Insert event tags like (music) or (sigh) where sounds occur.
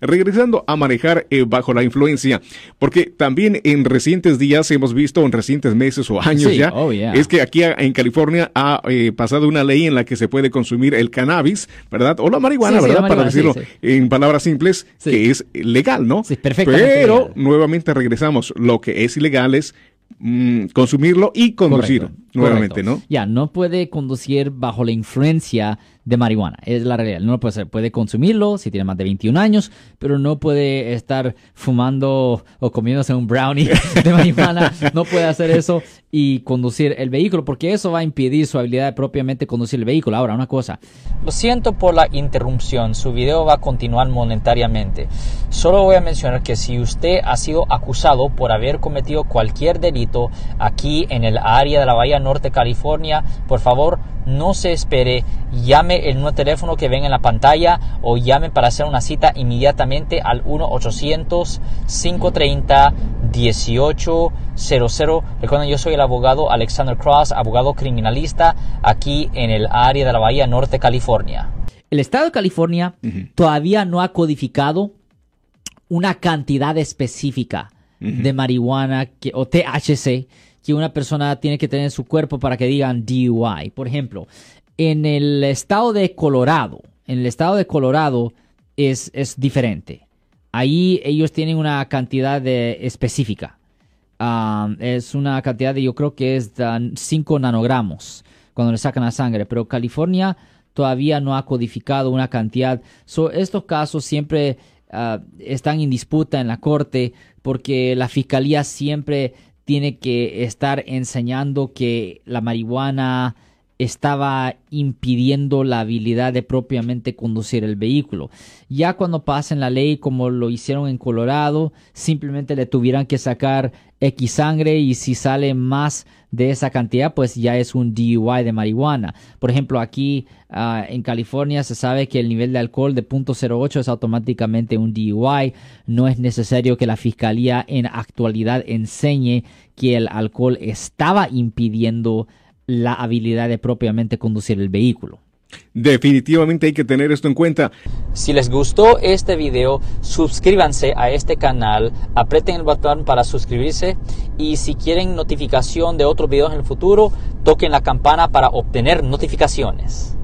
regresando a manejar eh, bajo la influencia, porque también en recientes días hemos visto, en recientes meses o años Sí, ya, oh, yeah. es que aquí en California ha eh, pasado una ley en la que se puede consumir el cannabis, ¿verdad? O la marihuana, Sí, sí, ¿verdad? Para decirlo en palabras simples, que es legal, ¿no? Sí, Pero legal. nuevamente regresamos, lo que es ilegal es mm, consumirlo y conducir Correcto, nuevamente, correcto. ¿no? Ya, no puede conducir bajo la influencia de marihuana, es la realidad. No puede, ser. puede consumirlo si tiene más de 21 años, pero no puede estar fumando o comiéndose un brownie (laughs) de marihuana. No puede hacer eso y conducir el vehículo, porque eso va a impedir su habilidad de propiamente conducir el vehículo. Ahora, una cosa, Lo siento por la interrupción, su video va a continuar monetariamente. Solo voy a mencionar que si usted ha sido acusado por haber cometido cualquier delito aquí en el área de la Bahía Norte, California, por favor no se espere, llame el nuevo teléfono que ven en la pantalla o llame para hacer una cita inmediatamente al 1-800-530-1800. Recuerden, yo soy el abogado Alexander Cross, abogado criminalista aquí en el área de la Bahía Norte, California. el estado de California todavía no ha codificado una cantidad específica de marihuana que- o THC que una persona tiene que tener en su cuerpo para que digan DUI. Por ejemplo, en el estado de Colorado, en el estado de Colorado es, es diferente. Ahí ellos tienen una cantidad específica. Es una cantidad de, yo creo que es 5 nanogramos cuando le sacan la sangre, pero California todavía no ha codificado una cantidad. So, estos casos siempre ah, están en disputa en la corte porque la fiscalía siempre tiene que estar enseñando que la marihuana estaba impidiendo la habilidad de propiamente conducir el vehículo. Ya cuando pasen la ley como lo hicieron en Colorado, simplemente le tuvieran que sacar X sangre y si sale más de esa cantidad, pues ya es un DUI de marihuana. Por ejemplo, aquí ah, en California se sabe que el nivel de alcohol de .08 es automáticamente un DUI. No es necesario que la fiscalía en actualidad enseñe que el alcohol estaba impidiendo la habilidad de propiamente conducir el vehículo. Definitivamente hay que tener esto en cuenta. Si les gustó este video, suscríbanse a este canal, aprieten el botón para suscribirse y si quieren notificación de otros videos en el futuro, toquen la campana para obtener notificaciones.